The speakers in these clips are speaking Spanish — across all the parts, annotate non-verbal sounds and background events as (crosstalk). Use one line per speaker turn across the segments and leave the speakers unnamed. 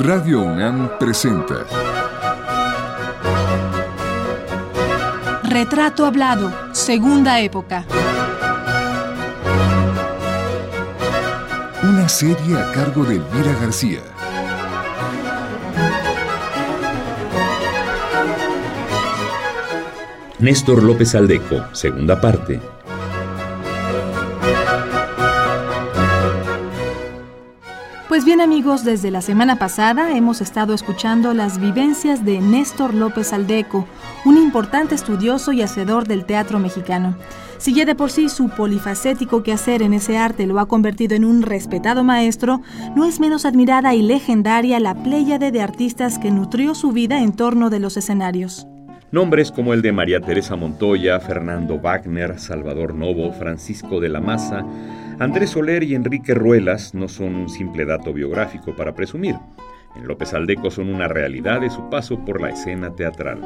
Radio UNAM presenta
Retrato Hablado, Segunda Época.
Una serie a cargo de Elvira García.
Néstor López Aldeco, segunda parte.
Bien amigos, desde la semana pasada hemos estado escuchando las vivencias de Néstor López Aldeco, un importante estudioso y hacedor del teatro mexicano. Si ya de por sí su polifacético quehacer en ese arte lo ha convertido en un respetado maestro, no es menos admirada y legendaria la pléyade de artistas que nutrió su vida en torno de los escenarios.
Nombres como el de María Teresa Montoya, Fernando Wagner, Salvador Novo, Francisco de la Maza, Andrés Soler y Enrique Ruelas no son un simple dato biográfico para presumir. En López Aldeco son una realidad de su paso por la escena teatral.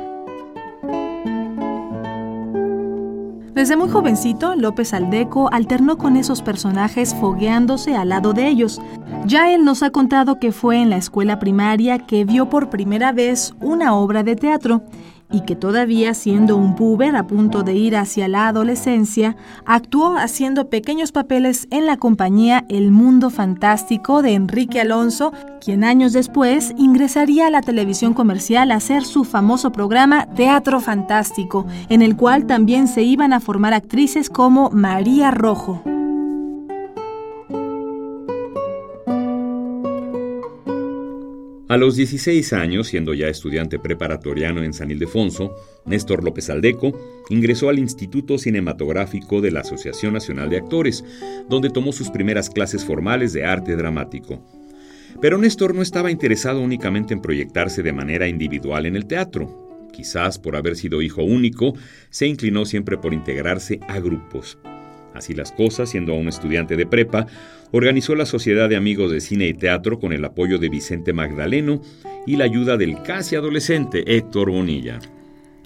Desde muy jovencito, López Aldeco alternó con esos personajes fogueándose al lado de ellos. Ya él nos ha contado que fue en la escuela primaria que vio por primera vez una obra de teatro y que todavía siendo un puber a punto de ir hacia la adolescencia, actuó haciendo pequeños papeles en la compañía El Mundo Fantástico de Enrique Alonso, quien años después ingresaría a la televisión comercial a hacer su famoso programa Teatro Fantástico, en el cual también se iban a formar actrices como María Rojo.
A los 16 años, siendo ya estudiante preparatoriano en San Ildefonso, Néstor López Aldeco ingresó al Instituto Cinematográfico de la Asociación Nacional de Actores, donde tomó sus primeras clases formales de arte dramático. Pero Néstor no estaba interesado únicamente en proyectarse de manera individual en el teatro. Quizás por haber sido hijo único, se inclinó siempre por integrarse a grupos. Así las cosas, siendo aún estudiante de prepa, organizó la Sociedad de Amigos de Cine y Teatro con el apoyo de Vicente Magdaleno y la ayuda del casi adolescente Héctor Bonilla.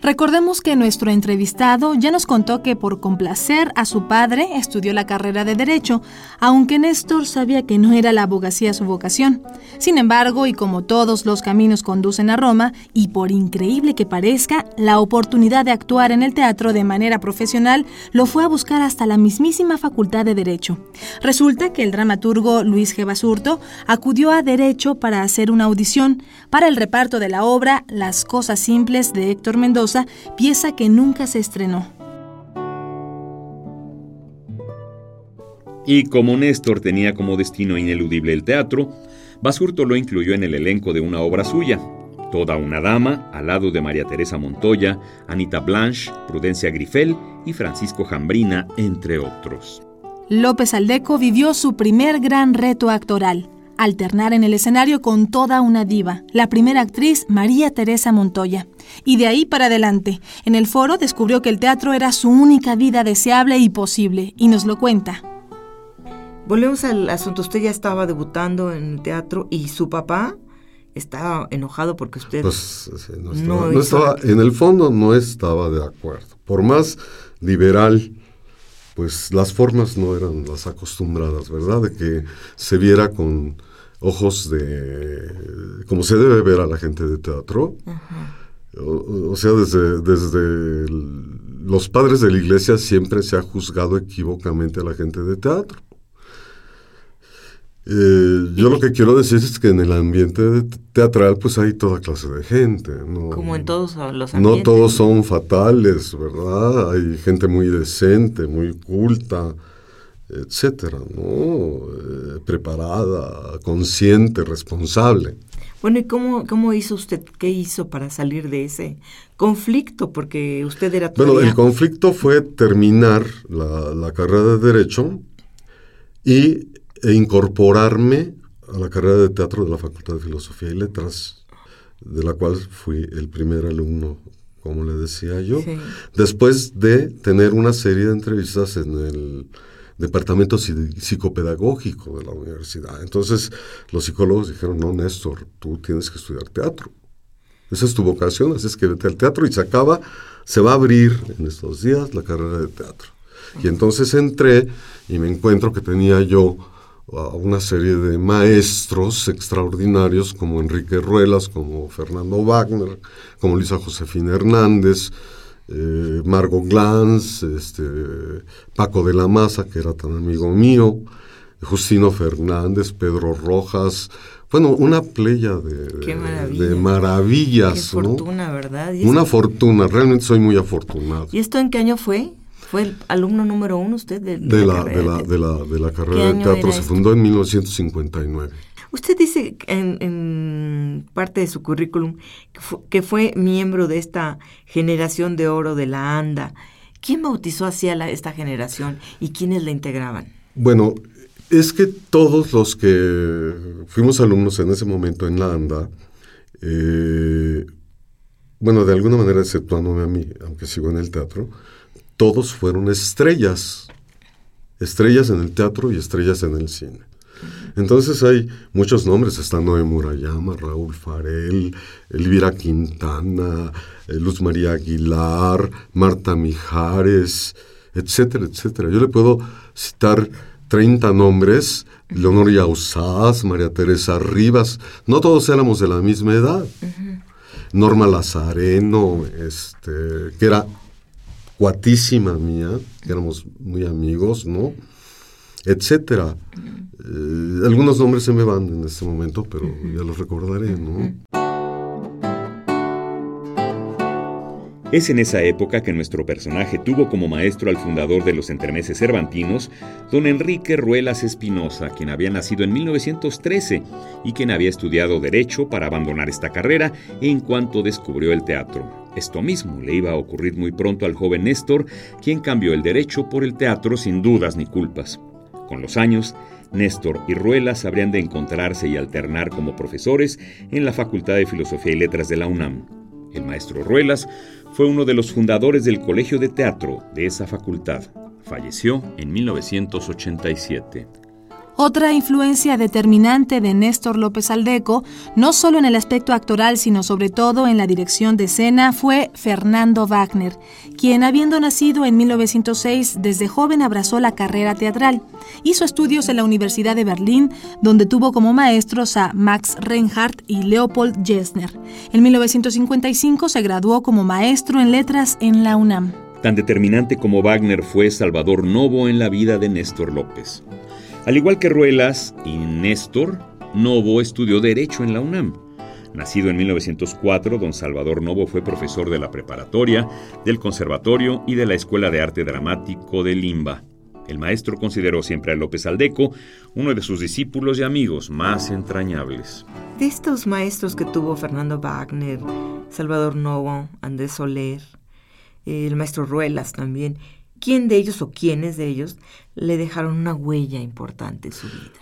Recordemos que nuestro entrevistado ya nos contó que por complacer a su padre estudió la carrera de Derecho, aunque Néstor sabía que no era la abogacía su vocación. Sin embargo, y como todos los caminos conducen a Roma, y por increíble que parezca, la oportunidad de actuar en el teatro de manera profesional lo fue a buscar hasta la mismísima Facultad de Derecho. Resulta que el dramaturgo Luis G. Basurto acudió a Derecho para hacer una audición para el reparto de la obra Las Cosas Simples de Héctor Mendoza pieza que nunca se estrenó.
Y como Néstor tenía como destino ineludible el teatro, Basurto lo incluyó en el elenco de una obra suya, Toda una dama, al lado de María Teresa Montoya, Anita Blanche, Prudencia Grifel y Francisco Jambrina, entre otros.
López Aldeco vivió su primer gran reto actoral, alternar en el escenario con toda una diva, la primera actriz María Teresa Montoya. Y de ahí para adelante, en el foro descubrió que el teatro era su única vida deseable y posible, y nos lo cuenta.
Volvemos al asunto, usted ya estaba debutando en el teatro y su papá estaba enojado porque usted
pues, no, estaba, en el fondo no estaba de acuerdo. Por más liberal pues las formas no eran las acostumbradas, ¿verdad? De que se viera con ojos de, como se debe ver a la gente de teatro. O, sea, desde, desde los padres de la iglesia siempre se ha juzgado equivocamente a la gente de teatro. Eh, yo lo que quiero decir es que en el ambiente teatral pues hay toda clase de gente.
Como en todos los ambientes.
No todos son fatales, ¿verdad? Hay gente muy decente, muy culta, etcétera, ¿no? Eh, preparada, consciente, responsable.
Bueno, ¿y cómo, cómo hizo usted, qué hizo para salir de ese conflicto? Porque usted era
Bueno, el conflicto fue terminar la, la carrera de Derecho y e incorporarme a la carrera de teatro de la Facultad de Filosofía y Letras, de la cual fui el primer alumno, como le decía yo, después de tener una serie de entrevistas en el departamento psicopedagógico de la universidad. Entonces los psicólogos dijeron, no, Néstor, tú tienes que estudiar teatro. Esa es tu vocación, así es que vete al teatro y se acaba, se va a abrir en estos días la carrera de teatro. Y entonces entré y me encuentro que tenía yo a una serie de maestros extraordinarios como Enrique Ruelas, como Fernando Wagner, como Luisa Josefina Hernández, eh, Margot Glantz, este, Paco de la Maza, que era tan amigo mío, Justino Fernández, Pedro Rojas, bueno, una playa de, de maravillas. Qué
fortuna, ¿verdad?
Una fortuna, realmente soy muy afortunado.
¿Y esto en qué año fue? ¿Fue el alumno número uno usted de,
la, de, la, de, la, de la carrera de teatro? Se fundó en 1959.
Usted dice en, parte de su currículum que fue, miembro de esta generación de oro de la ANDA. ¿Quién bautizó hacia esta generación y quiénes la integraban?
Bueno, es que todos los que fuimos alumnos en ese momento en la ANDA, eh, bueno, de alguna manera exceptuándome a mí, aunque sigo en el teatro, todos fueron estrellas, estrellas en el teatro y estrellas en el cine. Entonces hay muchos nombres, está Noé Murayama, Raúl Farel, Elvira Quintana, eh, Luz María Aguilar, Marta Mijares, etcétera, etcétera. Yo le puedo citar 30 nombres, Leonoria Usaz, María Teresa Rivas, no todos éramos de la misma edad. Norma Lazareno, este, que era guatísima mía, que éramos muy amigos, ¿no? Etcétera. Eh, algunos nombres se me van en este momento, pero ya los recordaré, ¿no?
Es en esa época que nuestro personaje tuvo como maestro al fundador de los entremeses cervantinos, don Enrique Ruelas Espinosa, quien había nacido en 1913 y quien había estudiado Derecho para abandonar esta carrera en cuanto descubrió el teatro. Esto mismo le iba a ocurrir muy pronto al joven Néstor, quien cambió el Derecho por el teatro sin dudas ni culpas. Con los años, Néstor y Ruelas habrían de encontrarse y alternar como profesores en la Facultad de Filosofía y Letras de la UNAM. El maestro Ruelas fue uno de los fundadores del Colegio de Teatro de esa facultad. Falleció en 1987.
Otra influencia determinante de Néstor López Aldeco, no solo en el aspecto actoral, sino sobre todo en la dirección de escena, fue Fernando Wagner, quien habiendo nacido en 1906, desde joven abrazó la carrera teatral. Hizo estudios en la Universidad de Berlín, donde tuvo como maestros a Max Reinhardt y Leopold Gessner. En 1955 se graduó como maestro en letras en la UNAM.
Tan determinante como Wagner fue Salvador Novo en la vida de Néstor López. Al igual que Ruelas y Néstor, Novo estudió Derecho en la UNAM. Nacido en 1904, don Salvador Novo fue profesor de la preparatoria, del conservatorio y de la Escuela de Arte Dramático de Limba. El maestro consideró siempre a López Aldeco uno de sus discípulos y amigos más entrañables.
De estos maestros que tuvo Fernando Wagner, Salvador Novo, Andrés Soler, el maestro Ruelas también, ¿quién de ellos o quiénes de ellos le dejaron una huella importante en su vida?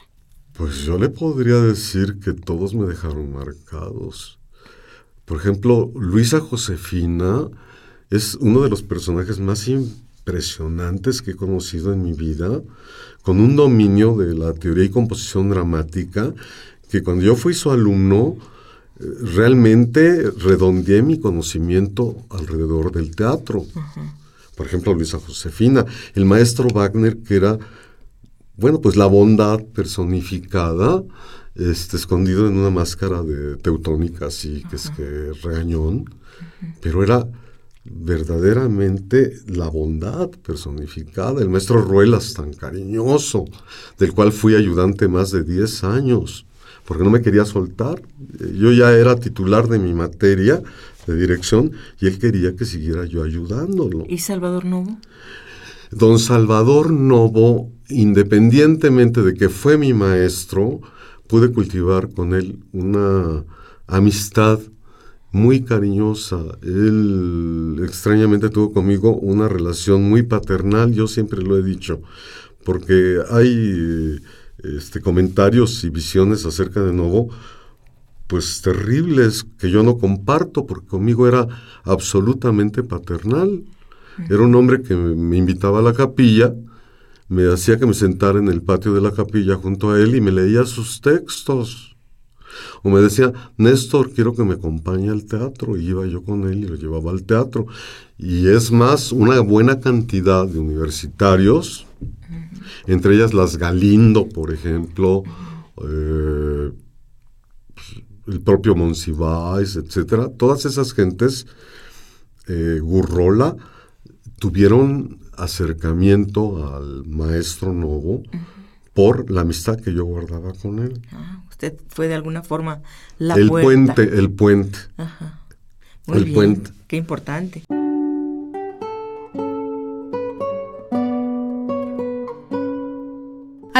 Pues yo le podría decir que todos me dejaron marcados. Por ejemplo, Luisa Josefina es uno de los personajes más impresionantes que he conocido en mi vida, con un dominio de la teoría y composición dramática, que cuando yo fui su alumno, eh, realmente redondeé mi conocimiento alrededor del teatro por ejemplo, Luisa Josefina, el maestro Wagner, que era, bueno, pues la bondad personificada, este, escondido en una máscara de teutónica, así que es que regañón, pero era verdaderamente la bondad personificada, el maestro Ruelas tan cariñoso, del cual fui ayudante más de 10 años, porque no me quería soltar. Yo ya era titular de mi materia, de dirección y él quería que siguiera yo ayudándolo.
¿Y Salvador Novo?
Don Salvador Novo, independientemente de que fue mi maestro, pude cultivar con él una amistad muy cariñosa. Él extrañamente tuvo conmigo una relación muy paternal, yo siempre lo he dicho, porque hay este, comentarios y visiones acerca de Novo pues terribles que yo no comparto porque conmigo era absolutamente paternal. Era un hombre que me invitaba a la capilla, me hacía que me sentara en el patio de la capilla junto a él y me leía sus textos. O me decía, Néstor, quiero que me acompañe al teatro. Y iba yo con él y lo llevaba al teatro. Y es más, una buena cantidad de universitarios entre ellas las Galindo, por ejemplo, eh, el propio Monsiváis, etcétera, todas esas gentes, eh, Gurrola, tuvieron acercamiento al maestro Novo por la amistad que yo guardaba con él.
Ah, usted fue de alguna forma la
el
puerta.
puente, el puente.
Ajá. Muy
El
bien,
puente.
Qué importante.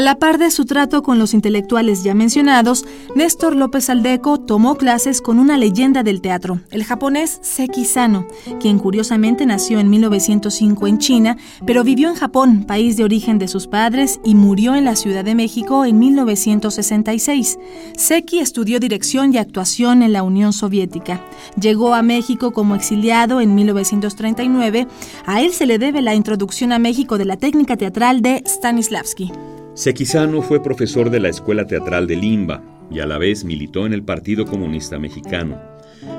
A la par de su trato con los intelectuales ya mencionados, Néstor López Aldeco tomó clases con una leyenda del teatro, el japonés Seki Sano, quien curiosamente nació en 1905 en China, pero vivió en Japón, país de origen de sus padres, y murió en la Ciudad de México en 1966. Seki estudió dirección y actuación en la Unión Soviética. Llegó a México como exiliado en 1939. A él se le debe la introducción a México de la técnica teatral de Stanislavski.
Sequizano fue profesor de la Escuela Teatral de Limba y a la vez militó en el Partido Comunista Mexicano.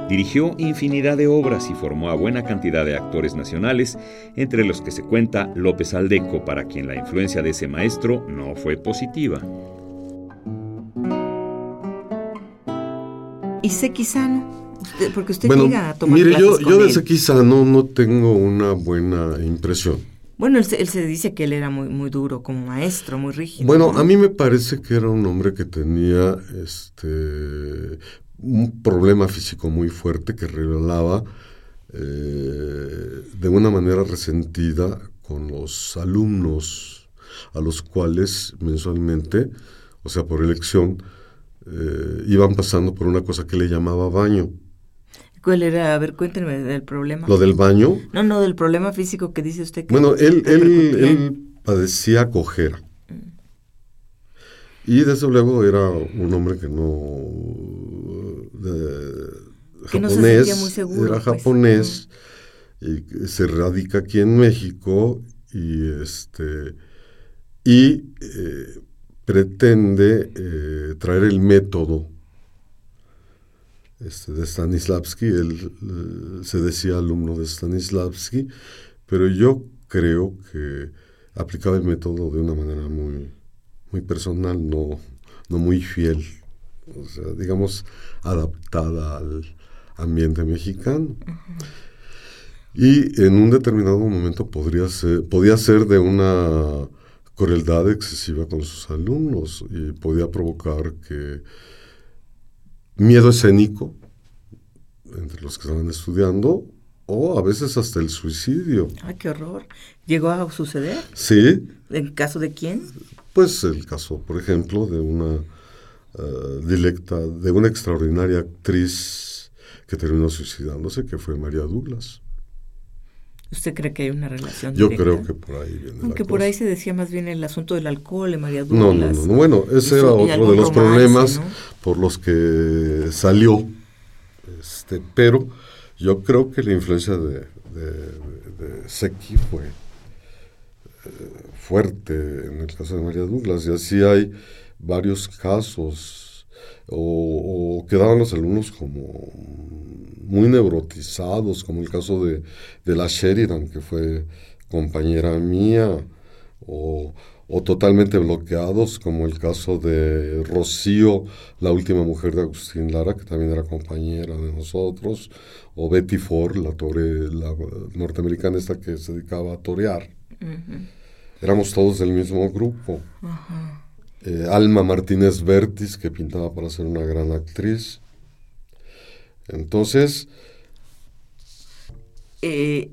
Dirigió infinidad de obras y formó a buena cantidad de actores nacionales, entre los que se cuenta López Aldeco, para quien la influencia de ese maestro no fue positiva.
¿Y Sequizano? Porque usted
bueno,
llega a tomar
mire, yo,
con
yo de. Sequizano no tengo una buena impresión.
Bueno, él se, él se dice que él era muy, muy duro como maestro, muy rígido.
Bueno,
¿no?
a mí me parece que era un hombre que tenía este un problema físico muy fuerte que revelaba eh, de una manera resentida con los alumnos a los cuales mensualmente, o sea, por elección, eh, iban pasando por una cosa que le llamaba baño.
¿Cuál era? A ver, cuéntenme del problema.
Lo del baño,
No, no, del problema físico que dice usted. Que
Bueno, él, él, él padecía cojera. Y desde luego era un hombre que no... de-
Que no se
japonés,
sentía muy seguro,
era
pues.
japonés, y que se radica aquí en México y este y eh, pretende eh, traer el método este, de Stanislavski, él eh, se decía alumno de Stanislavski, pero yo creo que aplicaba el método de una manera muy, muy personal, no, no muy fiel, o sea, digamos, adaptada al ambiente mexicano. Y en un determinado momento podría ser, podía ser de una crueldad excesiva con sus alumnos y podía provocar que miedo escénico entre los que estaban estudiando o a veces hasta el suicidio.
Ay, qué horror. ¿Llegó a suceder?
Sí,
¿En caso de quién?
pues el caso, por ejemplo, de una directa, de una extraordinaria actriz que terminó suicidándose, que fue María Douglas.
¿Usted cree que hay una relación
Yo
directa?
creo que por ahí viene la
Aunque por
cosa.
ahí se decía más bien el asunto del alcohol en María
No, no,
Douglas.
no, no. Bueno, ese era otro de los
romance,
problemas
¿no?
por los que salió. Este, pero yo creo que la influencia de, de, de Seki fue eh, fuerte en el caso de María Douglas. Y así hay varios casos. O, o quedaban los alumnos como muy neurotizados, como el caso de, de la Sheridan, que fue compañera mía, o, o totalmente bloqueados, como el caso de Rocío, la última mujer de Agustín Lara, que también era compañera de nosotros, o Betty Ford, la, tore, la norteamericana esta que se dedicaba a torear. Éramos todos del mismo grupo. Eh, Alma Martínez Vertis, que pintaba para ser una gran actriz. Entonces,
Eh,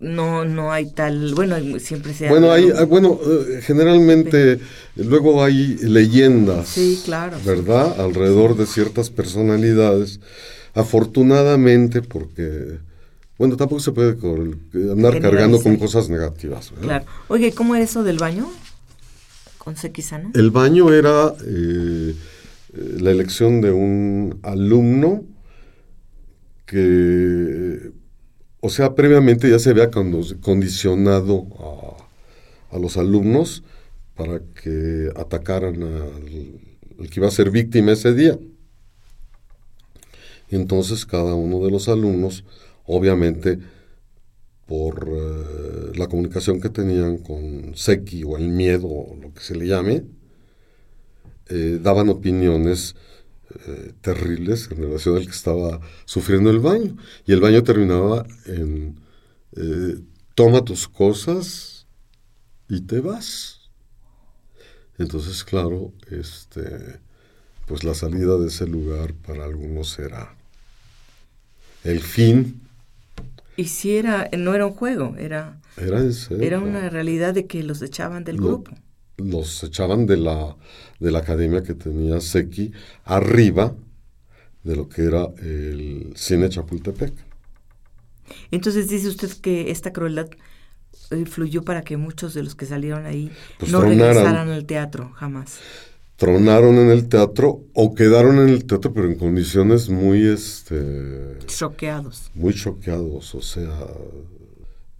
no, no hay tal... Bueno, siempre se
bueno, hay, hay- bueno, eh, generalmente luego hay leyendas,
Sí, claro, sí.
¿verdad? Alrededor de ciertas personalidades. Afortunadamente, porque, bueno, tampoco se puede andar cargando con cosas negativas. ¿verdad?
Claro. Oye, ¿cómo era eso del baño?
El baño era eh, eh, la elección de un alumno que, o sea, previamente ya se había condicionado a, a los alumnos para que atacaran al, al que iba a ser víctima ese día. Y entonces cada uno de los alumnos, obviamente, por eh, la comunicación que tenían con Seki o el miedo, o lo que se le llame, eh, daban opiniones eh, terribles en relación al que estaba sufriendo el baño. Y el baño terminaba en, toma tus cosas y te vas. Entonces, claro, este, pues la salida de ese lugar para algunos era el fin
y si era, no era un juego, era,
era,
era una realidad de que los echaban del grupo.
Los echaban de la, de la academia que tenía Seki arriba de lo que era el cine Chapultepec.
Entonces dice usted que esta crueldad influyó para que muchos de los que salieron ahí pues no regresaran al teatro jamás
tronaron en el teatro o quedaron en el teatro pero en condiciones muy este
choqueados.
muy choqueados o sea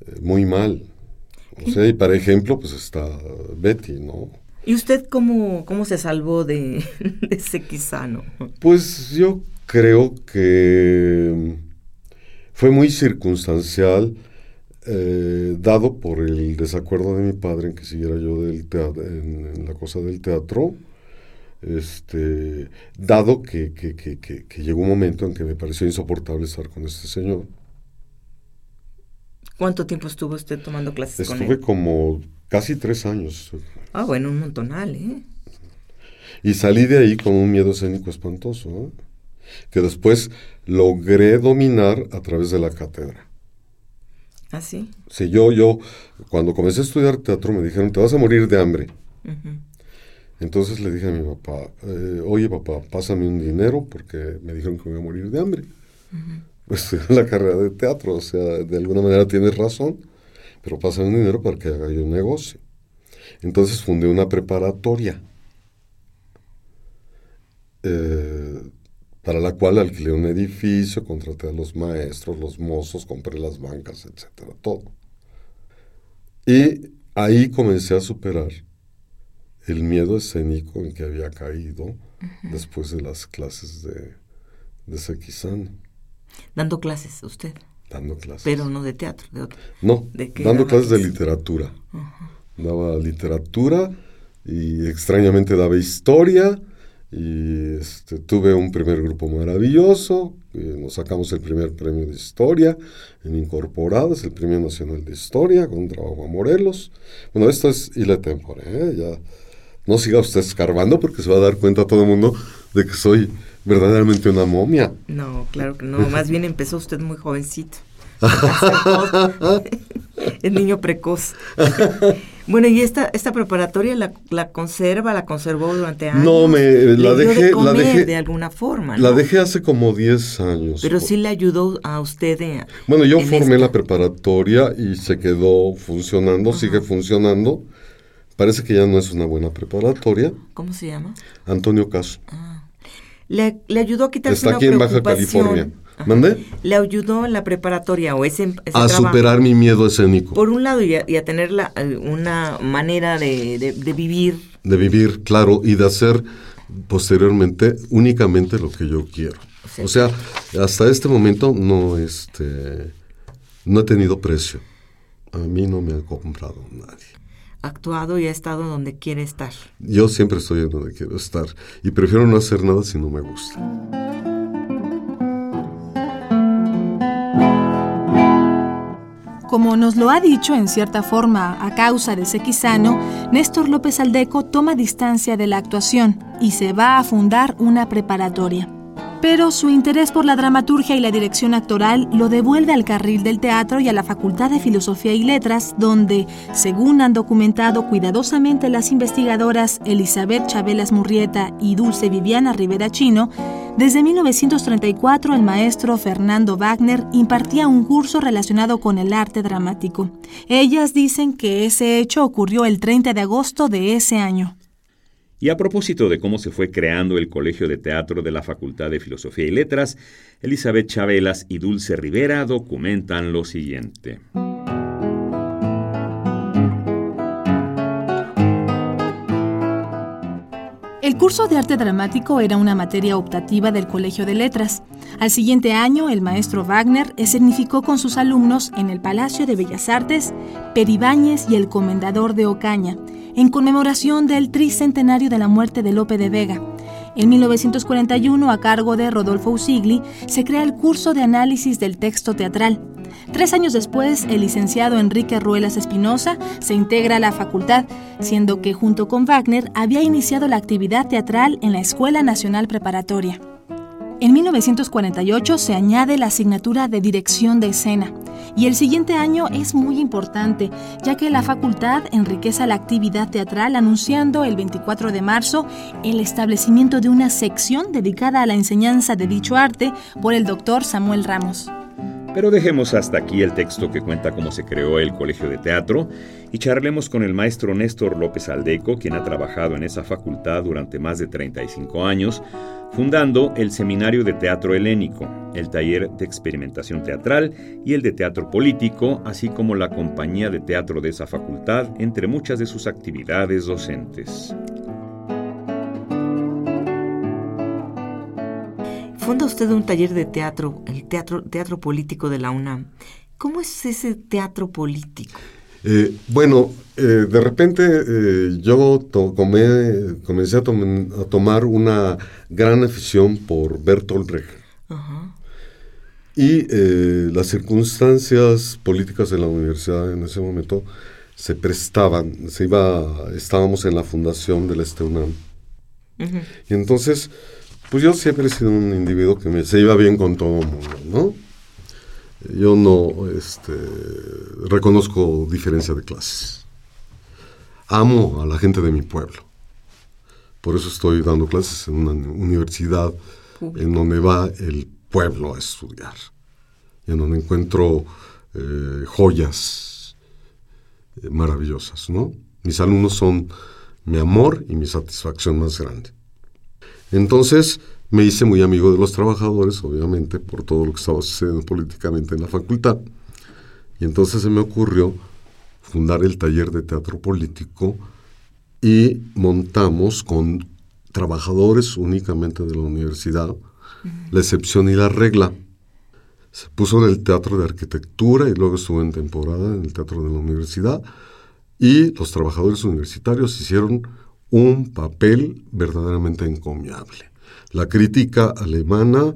eh, muy mal. O sea y para ejemplo pues está Betty no
y usted cómo cómo se salvó de, ese quizano
pues yo creo que fue muy circunstancial eh, dado por el desacuerdo de mi padre en que siguiera yo del teatro, en la cosa del teatro, este, dado que, llegó un momento en que me pareció insoportable estar con este señor.
¿Cuánto tiempo estuvo usted tomando clases
Estuve con él? como casi tres años.
Ah, bueno, un montonal, ¿eh?
Y salí de ahí con un miedo escénico espantoso, ¿eh? que después logré dominar a través de la cátedra.
¿Ah, sí?
Sí, yo, yo, cuando comencé a estudiar teatro me dijeron, te vas a morir de hambre. Entonces le dije a mi papá, eh, oye papá, pásame un dinero porque me dijeron que me iba a morir de hambre. Pues (laughs) en la carrera de teatro, o sea, de alguna manera tienes razón, pero pásame un dinero para que haga yo un negocio. Entonces fundé una preparatoria, eh, para la cual alquilé un edificio, contraté a los maestros, los mozos, compré las bancas, etcétera, todo. Y ahí comencé a superar el miedo escénico en que había caído después de las clases de, de Sequizano.
Dando clases, usted.
Dando clases.
Pero no de teatro, de otro.
No, dando clases de literatura. Daba literatura y extrañamente daba historia y este, tuve un primer grupo maravilloso, nos sacamos el primer premio de historia en Incorporadas, el premio nacional de historia con trabajo a Morelos. Bueno, esto es ile tempore, ¿eh? ya no siga usted escarbando porque se va a dar cuenta todo el mundo de que soy verdaderamente una momia.
No, claro que no. Más bien empezó usted muy jovencito. (laughs) el niño precoz. bueno, ¿y esta, esta preparatoria la, conserva, la conservó durante años?
No, me la dejé, de la dejé
de alguna forma.
La dejé hace como 10 años.
Pero sí le ayudó a usted.
bueno, yo formé la preparatoria y se quedó funcionando, sigue funcionando. Parece que ya no es una buena preparatoria.
¿Cómo se llama?
Antonio Caso.
Ah. Le, ayudó a quitarse
Está aquí en Baja California. ¿Mande?
Le ayudó en la preparatoria o ese,
A superar mi miedo escénico.
Por un lado, y a, tener la, eh, una manera de, vivir.
De vivir, claro, y de hacer posteriormente únicamente lo que yo quiero. O sea, hasta este momento no, este, no he tenido precio. A mí no me ha comprado nadie
actuado y ha estado donde quiere estar.
Yo siempre estoy en donde quiero estar y prefiero no hacer nada si no me gusta.
Como nos lo ha dicho en cierta forma a causa de Sequizano, Néstor López Aldeco toma distancia de la actuación y se va a fundar una preparatoria pero su interés por la dramaturgia y la dirección actoral lo devuelve al carril del teatro y a la Facultad de Filosofía y Letras, donde, según han documentado cuidadosamente las investigadoras Elizabeth Chabelas Murrieta y Dulce Viviana Rivera Chino, desde 1934 el maestro Fernando Wagner impartía un curso relacionado con el arte dramático. Ellas dicen que ese hecho ocurrió el 30 de agosto de ese año.
Y a propósito de cómo se fue creando el Colegio de Teatro de la Facultad de Filosofía y Letras, Elizabeth Chabelas y Dulce Rivera documentan lo siguiente.
El curso de arte dramático era una materia optativa del Colegio de Letras. Al siguiente año, el maestro Wagner escenificó con sus alumnos en el Palacio de Bellas Artes Peribáñez y el Comendador de Ocaña, en conmemoración del tricentenario de la muerte de Lope de Vega. En 1941, a cargo de Rodolfo Usigli, se crea el curso de análisis del texto teatral. Tres años después, el licenciado Enrique Ruelas Espinosa se integra a la facultad, siendo que junto con Wagner había iniciado la actividad teatral en la Escuela Nacional Preparatoria. En 1948 se añade la asignatura de dirección de escena y el siguiente año es muy importante ya que la facultad enriquece la actividad teatral anunciando el 24 de marzo el establecimiento de una sección dedicada a la enseñanza de dicho arte por el doctor Samuel Ramos.
Pero dejemos hasta aquí el texto que cuenta cómo se creó el Colegio de Teatro y charlemos con el maestro Néstor López Aldeco, quien ha trabajado en esa facultad durante más de 35 años, fundando el Seminario de Teatro Helénico, el taller de experimentación teatral y el de teatro político, así como la compañía de teatro de esa facultad, entre muchas de sus actividades docentes.
Funda usted un taller de teatro, el teatro, teatro político de la UNAM. ¿Cómo es ese teatro político?
Eh, bueno, eh, de repente eh, yo comencé a, tomar una gran afición por Bertolt Brecht. Y las circunstancias políticas de la universidad en ese momento se prestaban, se iba, estábamos en la fundación del este UNAM. Y entonces pues yo siempre he sido un individuo que me, se iba bien con todo el mundo, ¿no? Yo no este, reconozco diferencia de clases. Amo a la gente de mi pueblo. Por eso estoy dando clases en una universidad en donde va el pueblo a estudiar. Y en donde encuentro eh, joyas eh, maravillosas, ¿no? Mis alumnos son mi amor y mi satisfacción más grande. Entonces me hice muy amigo de los trabajadores, obviamente, por todo lo que estaba sucediendo políticamente en la facultad. Y entonces se me ocurrió fundar el taller de teatro político y montamos con trabajadores únicamente de la universidad la excepción y la regla. Se puso en el teatro de arquitectura y luego estuvo en temporada en el teatro de la universidad y los trabajadores universitarios hicieron un papel verdaderamente encomiable. La crítica alemana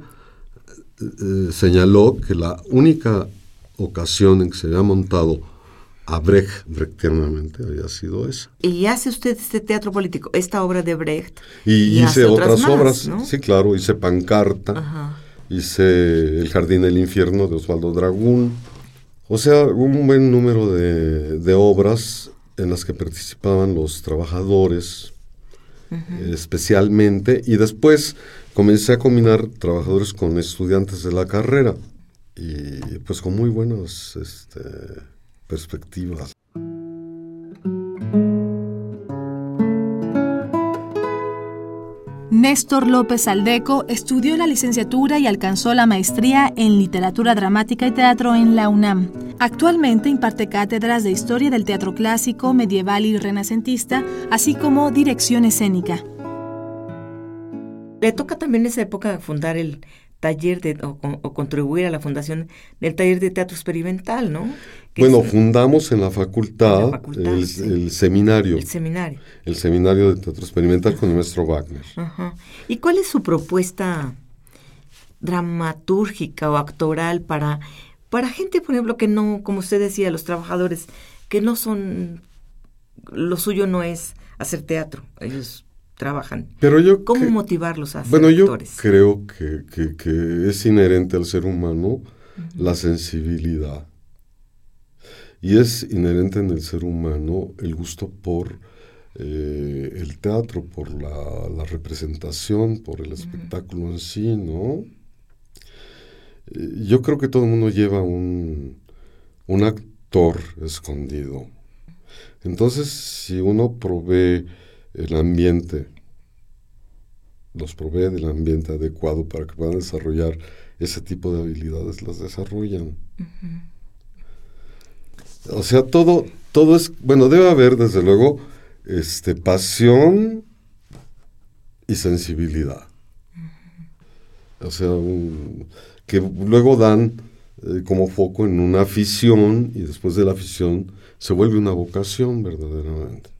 eh, señaló que la única ocasión en que se había montado a Brecht brechtianamente había sido esa.
Y hace usted este teatro político, esta obra de Brecht.
Y, hice otras, obras, sí, claro, hice Pancarta, hice El Jardín del Infierno de Osvaldo Dragún. O sea, un buen número de, de obras en las que participaban los trabajadores especialmente, y después comencé a combinar trabajadores con estudiantes de la carrera, y pues con muy buenas este, perspectivas.
Néstor López Aldeco estudió la licenciatura y alcanzó la maestría en literatura dramática y teatro en la UNAM. Actualmente imparte cátedras de historia del teatro clásico, medieval y renacentista, así como dirección escénica.
Le toca también esa época fundar el taller de, o, contribuir a la fundación del taller de teatro experimental, ¿no?
bueno, fundamos en la facultad, el, seminario.
El seminario.
El seminario de teatro experimental con el maestro Wagner.
¿Y cuál es su propuesta dramatúrgica o actoral para, para gente, por ejemplo, que no, como usted decía, los trabajadores, que no son, lo suyo no es hacer teatro, ellos trabajan.
Pero yo
¿Cómo motivarlos a hacer
Bueno, yo creo que, es inherente al ser humano la sensibilidad. Y es inherente en el ser humano el gusto por eh, el teatro, por la, representación, por el espectáculo en sí, ¿no? Eh, yo creo que todo el mundo lleva un, un actor escondido. Entonces, si uno provee el ambiente, los provee del ambiente adecuado para que puedan desarrollar ese tipo de habilidades, las desarrollan. O sea, todo, todo es, bueno, debe haber desde luego este, pasión y sensibilidad. O sea, que luego dan eh, como foco en una afición y después de la afición se vuelve una vocación verdaderamente.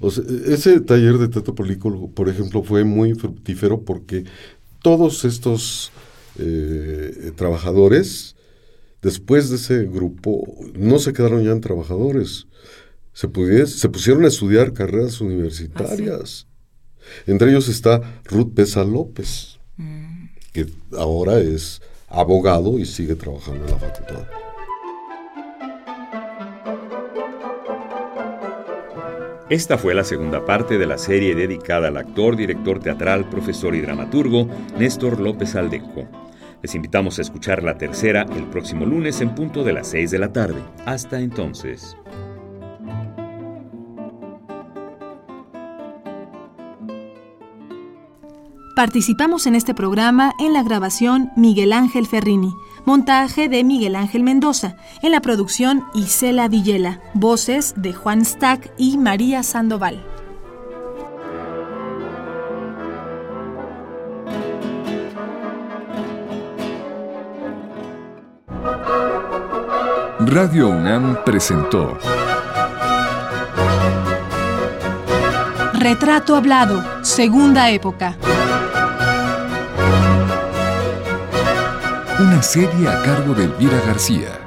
O sea, ese taller de teatro político, por ejemplo, fue muy fructífero porque todos estos eh, trabajadores, después de ese grupo, no se quedaron ya en trabajadores, se, se pusieron a estudiar carreras universitarias. Entre ellos está Ruth Pesa López, mm. que ahora es abogado y sigue trabajando en la facultad.
Esta fue la segunda parte de la serie dedicada al actor, director teatral, profesor y dramaturgo Néstor López Aldeco. Les invitamos a escuchar la tercera el próximo lunes en punto de las 6 de la tarde. Hasta entonces.
Participamos en este programa en la grabación Miguel Ángel Ferrini, montaje de Miguel Ángel Mendoza, en la producción Isela Villela, voces de Juan Stack y María Sandoval.
Radio UNAM presentó
Retrato Hablado, Segunda Época.
Una serie a cargo de Elvira García.